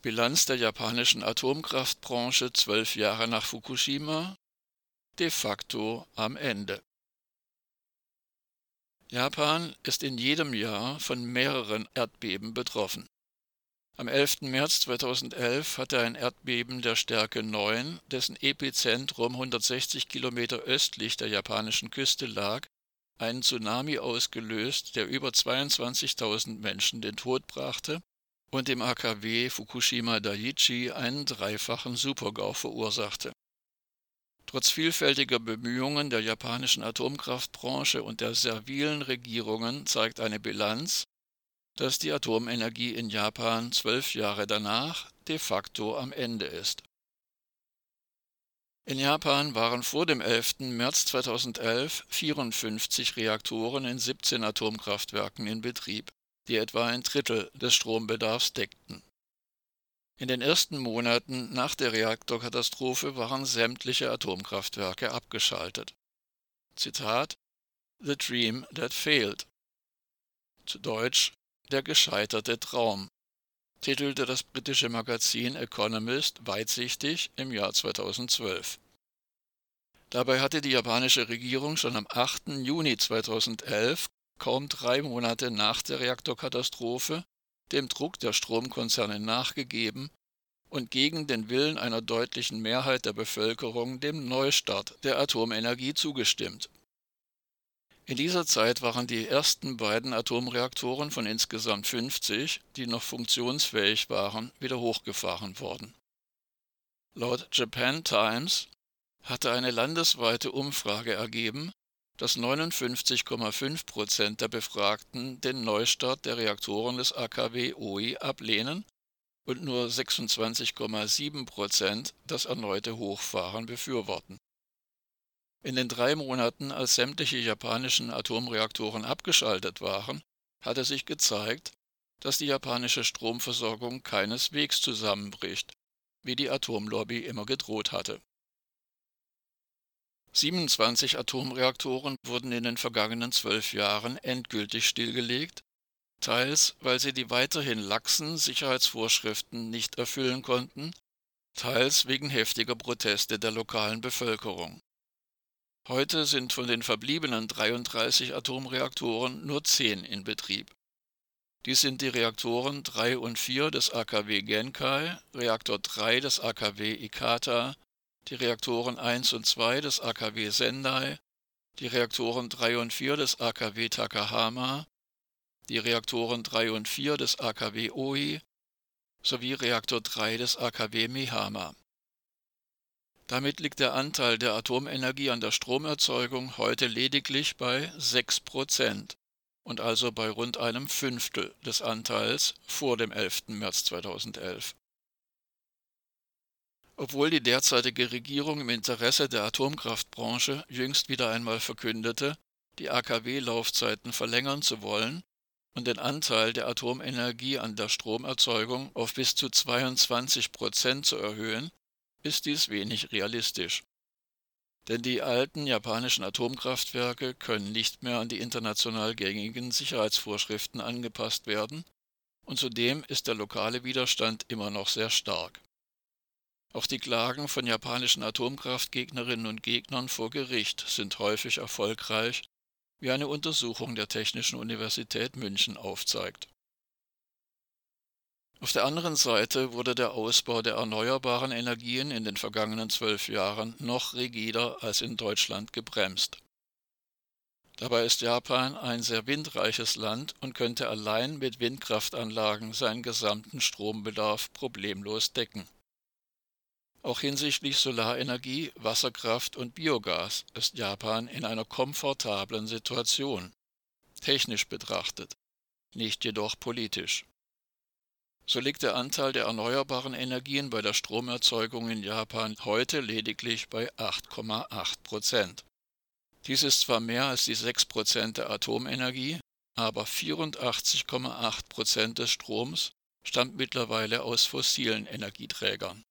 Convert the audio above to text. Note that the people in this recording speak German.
Bilanz der japanischen Atomkraftbranche zwölf Jahre nach Fukushima de facto am Ende. Japan ist in jedem Jahr von mehreren Erdbeben betroffen. Am 11. März 2011 hatte ein Erdbeben der Stärke 9, dessen Epizentrum 160 Kilometer östlich der japanischen Küste lag, einen Tsunami ausgelöst, der über 22.000 Menschen den Tod brachte und dem AKW Fukushima Daiichi einen dreifachen Supergau verursachte. Trotz vielfältiger Bemühungen der japanischen Atomkraftbranche und der servilen Regierungen zeigt eine Bilanz, dass die Atomenergie in Japan zwölf Jahre danach de facto am Ende ist. In Japan waren vor dem 11. März 2011 54 Reaktoren in 17 Atomkraftwerken in Betrieb die etwa ein Drittel des Strombedarfs deckten. In den ersten Monaten nach der Reaktorkatastrophe waren sämtliche Atomkraftwerke abgeschaltet. Zitat The Dream That Failed. Zu Deutsch Der gescheiterte Traum, titelte das britische Magazin Economist weitsichtig im Jahr 2012. Dabei hatte die japanische Regierung schon am 8. Juni 2011 kaum drei Monate nach der Reaktorkatastrophe dem Druck der Stromkonzerne nachgegeben und gegen den Willen einer deutlichen Mehrheit der Bevölkerung dem Neustart der Atomenergie zugestimmt. In dieser Zeit waren die ersten beiden Atomreaktoren von insgesamt 50, die noch funktionsfähig waren, wieder hochgefahren worden. Laut Japan Times hatte eine landesweite Umfrage ergeben, dass 59,5 Prozent der Befragten den Neustart der Reaktoren des AKW OI ablehnen und nur 26,7 Prozent das erneute Hochfahren befürworten. In den drei Monaten, als sämtliche japanischen Atomreaktoren abgeschaltet waren, hatte sich gezeigt, dass die japanische Stromversorgung keineswegs zusammenbricht, wie die Atomlobby immer gedroht hatte 27 Atomreaktoren wurden in den vergangenen zwölf Jahren endgültig stillgelegt, teils weil sie die weiterhin laxen Sicherheitsvorschriften nicht erfüllen konnten, teils wegen heftiger Proteste der lokalen Bevölkerung. Heute sind von den verbliebenen 33 Atomreaktoren nur 10 in Betrieb. Dies sind die Reaktoren 3 und 4 des AKW Genkai, Reaktor 3 des AKW Ikata die Reaktoren 1 und 2 des AKW Sendai, die Reaktoren 3 und 4 des AKW Takahama, die Reaktoren 3 und 4 des AKW Oi sowie Reaktor 3 des AKW Mihama. Damit liegt der Anteil der Atomenergie an der Stromerzeugung heute lediglich bei 6 Prozent und also bei rund einem Fünftel des Anteils vor dem 11. März 2011. Obwohl die derzeitige Regierung im Interesse der Atomkraftbranche jüngst wieder einmal verkündete, die AKW-Laufzeiten verlängern zu wollen und den Anteil der Atomenergie an der Stromerzeugung auf bis zu 22 Prozent zu erhöhen, ist dies wenig realistisch. Denn die alten japanischen Atomkraftwerke können nicht mehr an die international gängigen Sicherheitsvorschriften angepasst werden, und zudem ist der lokale Widerstand immer noch sehr stark. Auch die Klagen von japanischen Atomkraftgegnerinnen und Gegnern vor Gericht sind häufig erfolgreich, wie eine Untersuchung der Technischen Universität München aufzeigt. Auf der anderen Seite wurde der Ausbau der erneuerbaren Energien in den vergangenen zwölf Jahren noch rigider als in Deutschland gebremst. Dabei ist Japan ein sehr windreiches Land und könnte allein mit Windkraftanlagen seinen gesamten Strombedarf problemlos decken. Auch hinsichtlich Solarenergie, Wasserkraft und Biogas ist Japan in einer komfortablen Situation, technisch betrachtet, nicht jedoch politisch. So liegt der Anteil der erneuerbaren Energien bei der Stromerzeugung in Japan heute lediglich bei 8,8 Prozent. Dies ist zwar mehr als die 6 Prozent der Atomenergie, aber 84,8 Prozent des Stroms stammt mittlerweile aus fossilen Energieträgern